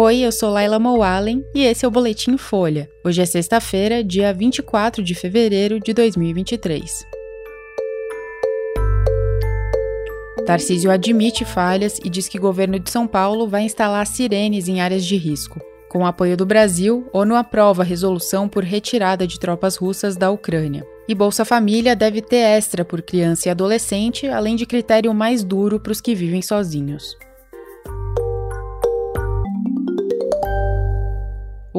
Oi, eu sou Laila Moalen e esse é o Boletim Folha. Hoje é sexta-feira, dia 24 de fevereiro de 2023. Tarcísio admite falhas e diz que o governo de São Paulo vai instalar sirenes em áreas de risco. Com o apoio do Brasil, ONU aprova resolução por retirada de tropas russas da Ucrânia. E Bolsa Família deve ter extra por criança e adolescente, além de critério mais duro para os que vivem sozinhos.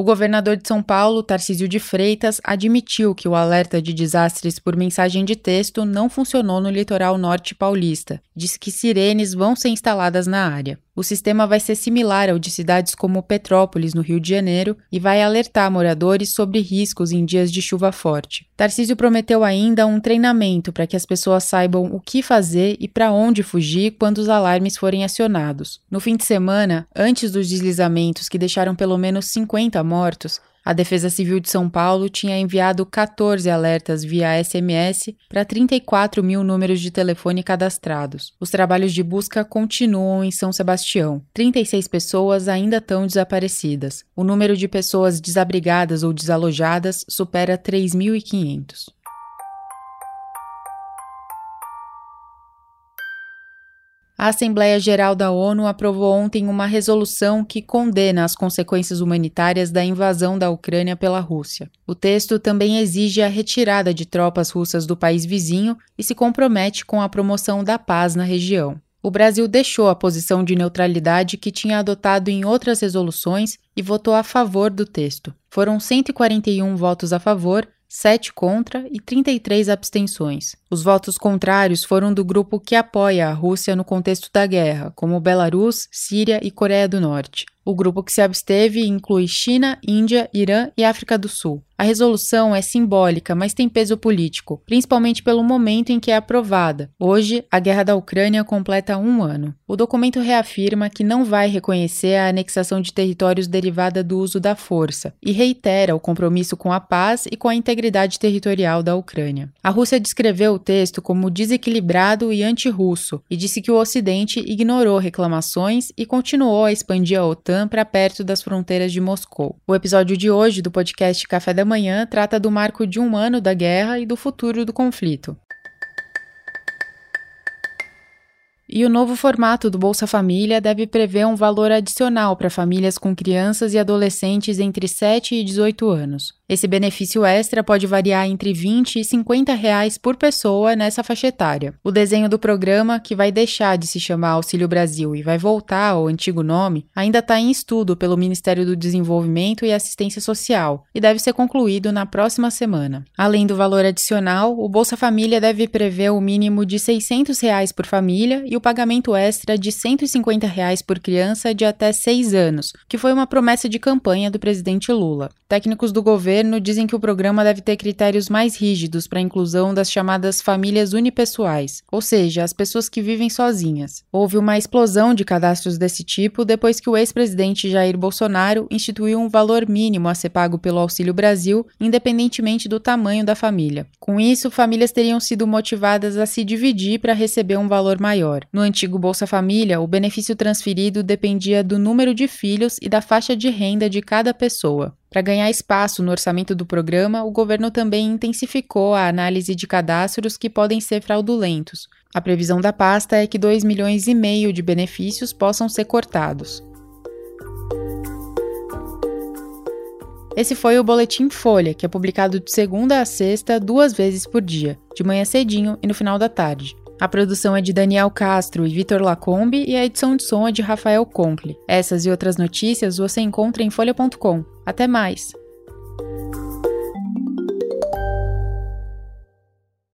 O governador de São Paulo, Tarcísio de Freitas, admitiu que o alerta de desastres por mensagem de texto não funcionou no litoral norte paulista. Disse que sirenes vão ser instaladas na área. O sistema vai ser similar ao de cidades como Petrópolis, no Rio de Janeiro, e vai alertar moradores sobre riscos em dias de chuva forte. Tarcísio prometeu ainda um treinamento para que as pessoas saibam o que fazer e para onde fugir quando os alarmes forem acionados. No fim de semana, antes dos deslizamentos que deixaram pelo menos 50 mortos, a Defesa Civil de São Paulo tinha enviado 14 alertas via SMS para 34 mil números de telefone cadastrados. Os trabalhos de busca continuam em São Sebastião. 36 pessoas ainda estão desaparecidas. O número de pessoas desabrigadas ou desalojadas supera 3.500. A Assembleia Geral da ONU aprovou ontem uma resolução que condena as consequências humanitárias da invasão da Ucrânia pela Rússia. O texto também exige a retirada de tropas russas do país vizinho e se compromete com a promoção da paz na região. O Brasil deixou a posição de neutralidade que tinha adotado em outras resoluções e votou a favor do texto. Foram 141 votos a favor 7 contra e 33 abstenções. Os votos contrários foram do grupo que apoia a Rússia no contexto da guerra, como Belarus, Síria e Coreia do Norte. O grupo que se absteve inclui China, Índia, Irã e África do Sul. A resolução é simbólica, mas tem peso político, principalmente pelo momento em que é aprovada. Hoje, a guerra da Ucrânia completa um ano. O documento reafirma que não vai reconhecer a anexação de territórios derivada do uso da força e reitera o compromisso com a paz e com a integridade territorial da Ucrânia. A Rússia descreveu o texto como desequilibrado e anti-russo e disse que o Ocidente ignorou reclamações e continuou a expandir a OTAN para perto das fronteiras de Moscou. O episódio de hoje do podcast Café da Manhã trata do marco de um ano da guerra e do futuro do conflito. E o novo formato do Bolsa Família deve prever um valor adicional para famílias com crianças e adolescentes entre 7 e 18 anos. Esse benefício extra pode variar entre 20 e 50 reais por pessoa nessa faixa etária. O desenho do programa, que vai deixar de se chamar Auxílio Brasil e vai voltar ao antigo nome, ainda está em estudo pelo Ministério do Desenvolvimento e Assistência Social e deve ser concluído na próxima semana. Além do valor adicional, o Bolsa Família deve prever o mínimo de 600 reais por família e o pagamento extra de 150 reais por criança de até 6 anos, que foi uma promessa de campanha do presidente Lula. Técnicos do governo governo dizem que o programa deve ter critérios mais rígidos para a inclusão das chamadas famílias unipessoais, ou seja, as pessoas que vivem sozinhas. Houve uma explosão de cadastros desse tipo depois que o ex-presidente Jair Bolsonaro instituiu um valor mínimo a ser pago pelo Auxílio Brasil, independentemente do tamanho da família. Com isso, famílias teriam sido motivadas a se dividir para receber um valor maior. No antigo Bolsa Família, o benefício transferido dependia do número de filhos e da faixa de renda de cada pessoa. Para ganhar espaço no orçamento do programa, o governo também intensificou a análise de cadastros que podem ser fraudulentos. A previsão da pasta é que 2 milhões e meio de benefícios possam ser cortados. Esse foi o Boletim Folha, que é publicado de segunda a sexta, duas vezes por dia, de manhã cedinho e no final da tarde. A produção é de Daniel Castro e Vitor Lacombe e a edição de som é de Rafael Conkle. Essas e outras notícias você encontra em folha.com. Até mais!